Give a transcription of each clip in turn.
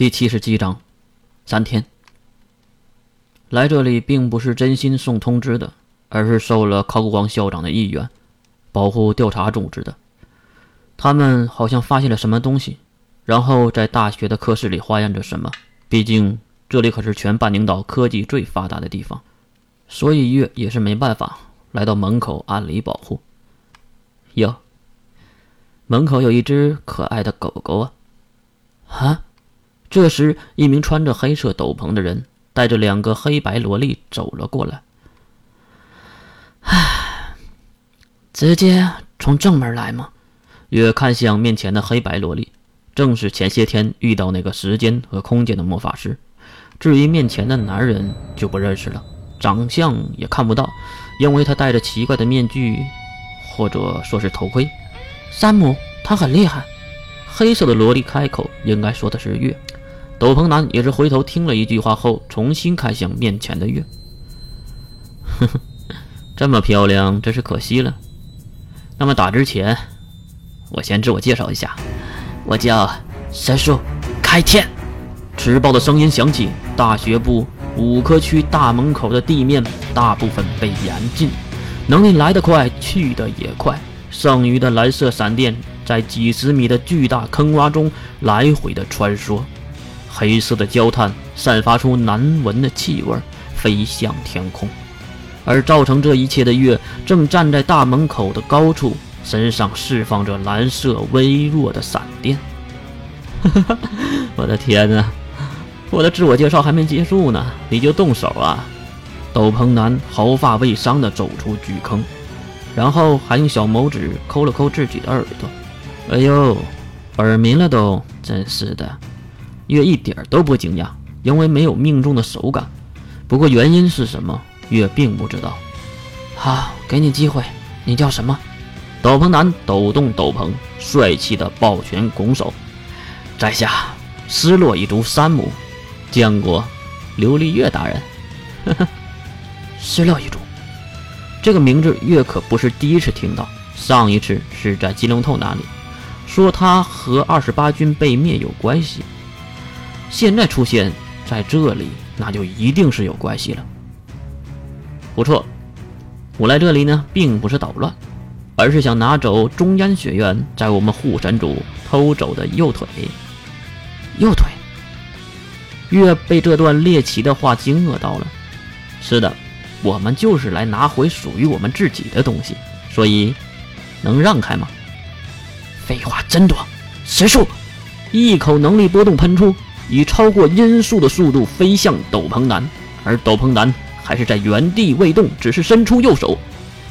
第七十七章，三天。来这里并不是真心送通知的，而是受了考古王校长的意愿，保护调查组织的。他们好像发现了什么东西，然后在大学的课室里化验着什么。毕竟这里可是全半宁岛科技最发达的地方，所以月也是没办法来到门口按理保护。哟，门口有一只可爱的狗狗啊！啊！这时，一名穿着黑色斗篷的人带着两个黑白萝莉走了过来。唉，直接从正门来吗？月看向面前的黑白萝莉，正是前些天遇到那个时间和空间的魔法师。至于面前的男人，就不认识了，长相也看不到，因为他戴着奇怪的面具，或者说是头盔。山姆，他很厉害。黑色的萝莉开口，应该说的是月。斗篷男也是回头听了一句话后，重新看向面前的月。呵呵，这么漂亮，真是可惜了。那么打之前，我先自我介绍一下，我叫神树开天。迟爆的声音响起，大学部五科区大门口的地面大部分被严禁，能力来得快，去得也快。剩余的蓝色闪电在几十米的巨大坑洼中来回的穿梭。黑色的焦炭散发出难闻的气味，飞向天空。而造成这一切的月正站在大门口的高处，身上释放着蓝色微弱的闪电。我的天哪！我的自我介绍还没结束呢，你就动手啊！斗篷男毫发未伤地走出巨坑，然后还用小拇指抠了抠自己的耳朵。哎呦，耳鸣了都，真是的。月一点都不惊讶，因为没有命中的手感。不过原因是什么，月并不知道。好，给你机会，你叫什么？斗篷男抖动斗篷，帅气的抱拳拱手：“在下失落一族山姆，见过琉璃月大人。”呵呵，失落一族，这个名字月可不是第一次听到，上一次是在金龙头那里，说他和二十八军被灭有关系。现在出现在这里，那就一定是有关系了。不错，我来这里呢，并不是捣乱，而是想拿走中央学院在我们护神组偷走的右腿。右腿？月被这段猎奇的话惊愕到了。是的，我们就是来拿回属于我们自己的东西，所以能让开吗？废话真多！神术，一口能力波动喷出。以超过音速的速度飞向斗篷男，而斗篷男还是在原地未动，只是伸出右手，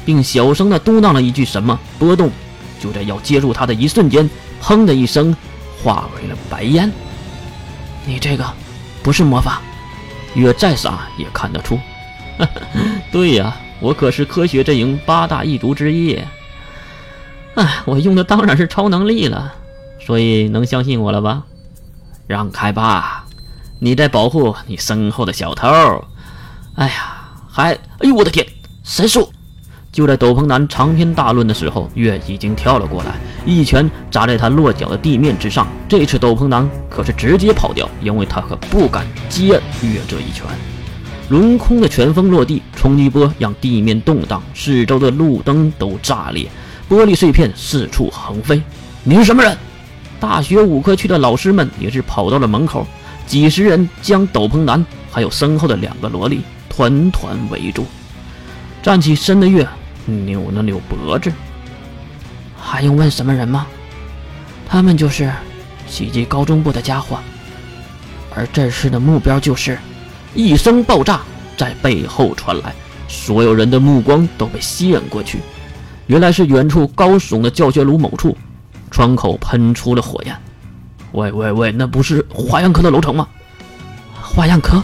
并小声的嘟囔了一句什么。波动就在要接住他的一瞬间，砰的一声，化为了白烟。你这个不是魔法，月再傻也看得出。对呀，我可是科学阵营八大异族之一。哎，我用的当然是超能力了，所以能相信我了吧？让开吧，你在保护你身后的小偷。哎呀，还……哎呦，我的天！神术！就在斗篷男长篇大论的时候，月已经跳了过来，一拳砸在他落脚的地面之上。这次斗篷男可是直接跑掉，因为他可不敢接月这一拳。轮空的拳风落地，冲击波让地面动荡，四周的路灯都炸裂，玻璃碎片四处横飞。你是什么人？大学五科区的老师们也是跑到了门口，几十人将斗篷男还有身后的两个萝莉团团围住。站起身的月扭了扭脖子，还用问什么人吗？他们就是袭击高中部的家伙，而这次的目标就是一声爆炸在背后传来，所有人的目光都被吸引过去，原来是远处高耸的教学楼某处。窗口喷出了火焰，喂喂喂，那不是花样科的楼层吗？花样科，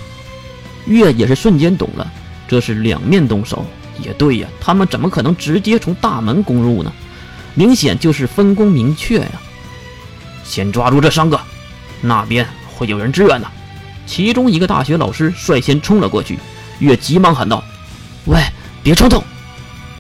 月也是瞬间懂了，这是两面动手。也对呀，他们怎么可能直接从大门攻入呢？明显就是分工明确呀。先抓住这三个，那边会有人支援的。其中一个大学老师率先冲了过去，月急忙喊道：“喂，别冲动！”